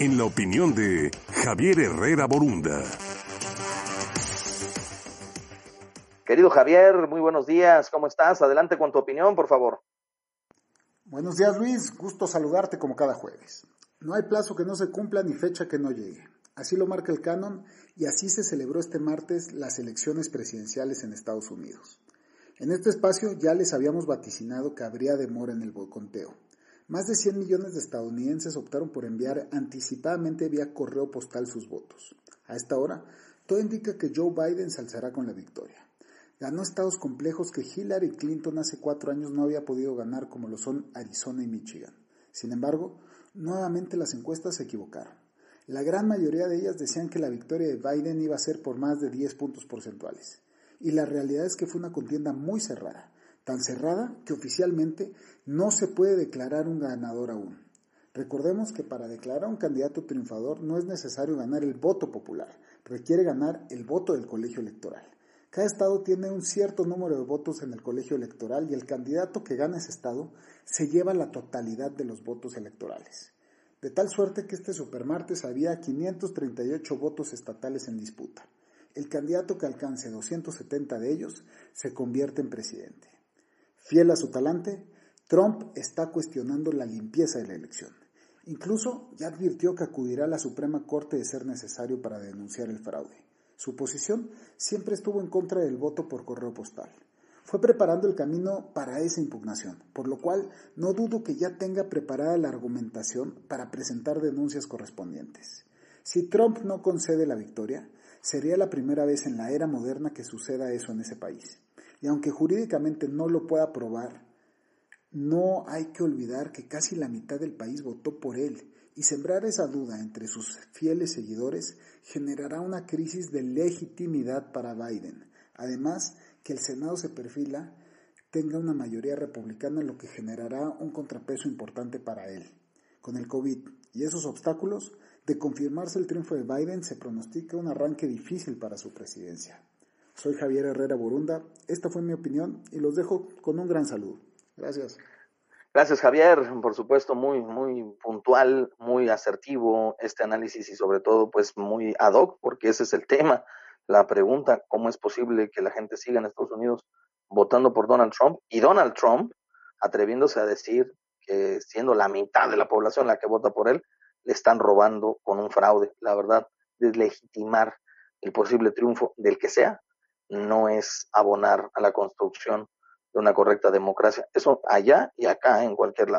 en la opinión de Javier Herrera Borunda. Querido Javier, muy buenos días, ¿cómo estás? Adelante con tu opinión, por favor. Buenos días, Luis, gusto saludarte como cada jueves. No hay plazo que no se cumpla ni fecha que no llegue. Así lo marca el canon y así se celebró este martes las elecciones presidenciales en Estados Unidos. En este espacio ya les habíamos vaticinado que habría demora en el conteo. Más de 100 millones de estadounidenses optaron por enviar anticipadamente vía correo postal sus votos. A esta hora, todo indica que Joe Biden se alzará con la victoria. Ganó estados complejos que Hillary Clinton hace cuatro años no había podido ganar como lo son Arizona y Michigan. Sin embargo, nuevamente las encuestas se equivocaron. La gran mayoría de ellas decían que la victoria de Biden iba a ser por más de 10 puntos porcentuales y la realidad es que fue una contienda muy cerrada, tan cerrada que oficialmente no se puede declarar un ganador aún. Recordemos que para declarar un candidato triunfador no es necesario ganar el voto popular, requiere ganar el voto del colegio electoral. Cada estado tiene un cierto número de votos en el colegio electoral y el candidato que gana ese estado se lleva la totalidad de los votos electorales. De tal suerte que este supermartes había 538 votos estatales en disputa el candidato que alcance 270 de ellos se convierte en presidente. Fiel a su talante, Trump está cuestionando la limpieza de la elección. Incluso ya advirtió que acudirá a la Suprema Corte de ser necesario para denunciar el fraude. Su posición siempre estuvo en contra del voto por correo postal. Fue preparando el camino para esa impugnación, por lo cual no dudo que ya tenga preparada la argumentación para presentar denuncias correspondientes. Si Trump no concede la victoria, Sería la primera vez en la era moderna que suceda eso en ese país. Y aunque jurídicamente no lo pueda probar, no hay que olvidar que casi la mitad del país votó por él y sembrar esa duda entre sus fieles seguidores generará una crisis de legitimidad para Biden. Además, que el Senado se perfila tenga una mayoría republicana, lo que generará un contrapeso importante para él. Con el COVID y esos obstáculos, de confirmarse el triunfo de Biden, se pronostica un arranque difícil para su presidencia. Soy Javier Herrera Burunda, esta fue mi opinión y los dejo con un gran saludo. Gracias. Gracias Javier, por supuesto muy muy puntual, muy asertivo este análisis y sobre todo pues muy ad hoc porque ese es el tema, la pregunta, ¿cómo es posible que la gente siga en Estados Unidos votando por Donald Trump y Donald Trump atreviéndose a decir que siendo la mitad de la población la que vota por él, le están robando con un fraude. La verdad, deslegitimar el posible triunfo del que sea no es abonar a la construcción de una correcta democracia. Eso allá y acá, en cualquier lado.